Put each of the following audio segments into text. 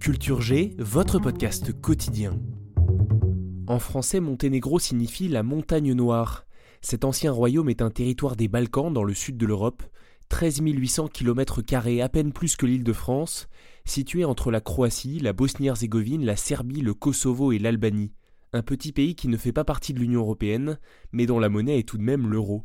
Culture G, votre podcast quotidien. En français, Monténégro signifie la montagne noire. Cet ancien royaume est un territoire des Balkans dans le sud de l'Europe, 13 800 km, à peine plus que l'île de France, situé entre la Croatie, la Bosnie-Herzégovine, la Serbie, le Kosovo et l'Albanie. Un petit pays qui ne fait pas partie de l'Union européenne, mais dont la monnaie est tout de même l'euro.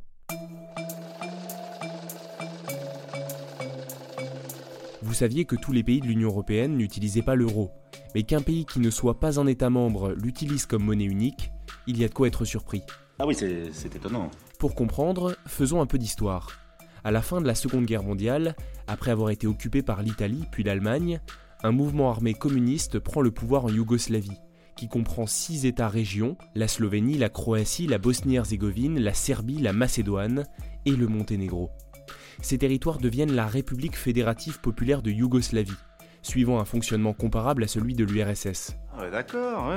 Vous saviez que tous les pays de l'Union européenne n'utilisaient pas l'euro, mais qu'un pays qui ne soit pas un État membre l'utilise comme monnaie unique, il y a de quoi être surpris. Ah oui, c'est étonnant. Pour comprendre, faisons un peu d'histoire. À la fin de la Seconde Guerre mondiale, après avoir été occupé par l'Italie puis l'Allemagne, un mouvement armé communiste prend le pouvoir en Yougoslavie, qui comprend six États-régions, la Slovénie, la Croatie, la Bosnie-Herzégovine, la Serbie, la Macédoine et le Monténégro ces territoires deviennent la République fédérative populaire de Yougoslavie, suivant un fonctionnement comparable à celui de l'URSS. Ah d'accord,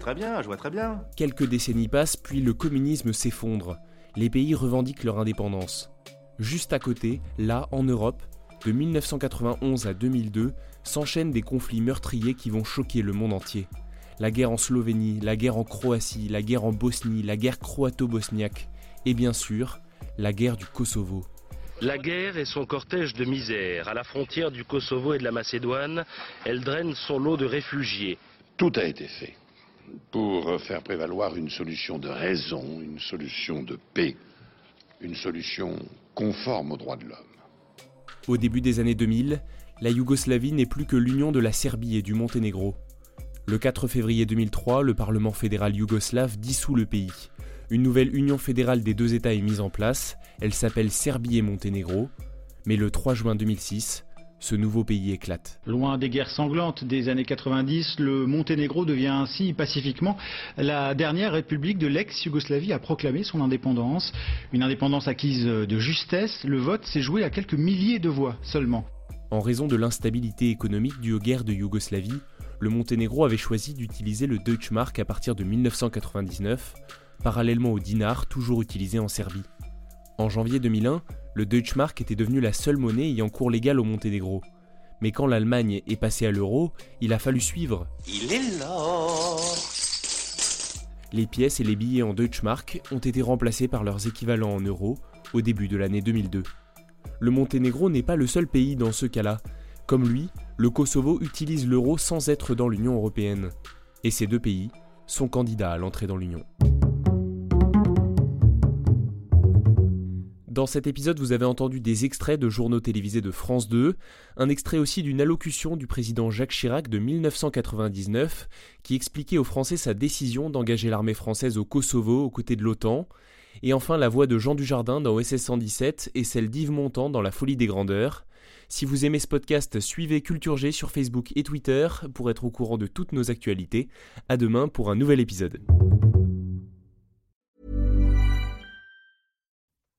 très bien, je vois très bien. Quelques décennies passent, puis le communisme s'effondre. Les pays revendiquent leur indépendance. Juste à côté, là, en Europe, de 1991 à 2002, s'enchaînent des conflits meurtriers qui vont choquer le monde entier. La guerre en Slovénie, la guerre en Croatie, la guerre en Bosnie, la guerre croato-bosniaque, et bien sûr, la guerre du Kosovo. La guerre et son cortège de misère. À la frontière du Kosovo et de la Macédoine, elle draine son lot de réfugiés. Tout a été fait pour faire prévaloir une solution de raison, une solution de paix, une solution conforme aux droits de l'homme. Au début des années 2000, la Yougoslavie n'est plus que l'union de la Serbie et du Monténégro. Le 4 février 2003, le Parlement fédéral yougoslave dissout le pays. Une nouvelle union fédérale des deux États est mise en place, elle s'appelle Serbie et Monténégro, mais le 3 juin 2006, ce nouveau pays éclate. Loin des guerres sanglantes des années 90, le Monténégro devient ainsi pacifiquement la dernière république de l'ex-Yougoslavie à proclamer son indépendance. Une indépendance acquise de justesse, le vote s'est joué à quelques milliers de voix seulement. En raison de l'instabilité économique due aux guerres de Yougoslavie, le Monténégro avait choisi d'utiliser le Deutschmark à partir de 1999 parallèlement au dinar toujours utilisé en Serbie. En janvier 2001, le Deutschmark était devenu la seule monnaie ayant cours légal au Monténégro. Mais quand l'Allemagne est passée à l'euro, il a fallu suivre. Il est là Les pièces et les billets en Deutschmark ont été remplacés par leurs équivalents en euros au début de l'année 2002. Le Monténégro n'est pas le seul pays dans ce cas-là. Comme lui, le Kosovo utilise l'euro sans être dans l'Union européenne. Et ces deux pays sont candidats à l'entrée dans l'Union. Dans cet épisode, vous avez entendu des extraits de journaux télévisés de France 2, un extrait aussi d'une allocution du président Jacques Chirac de 1999 qui expliquait aux Français sa décision d'engager l'armée française au Kosovo aux côtés de l'OTAN, et enfin la voix de Jean Dujardin dans OSS 117 et celle d'Yves Montand dans La folie des grandeurs. Si vous aimez ce podcast, suivez Culture G sur Facebook et Twitter pour être au courant de toutes nos actualités. À demain pour un nouvel épisode.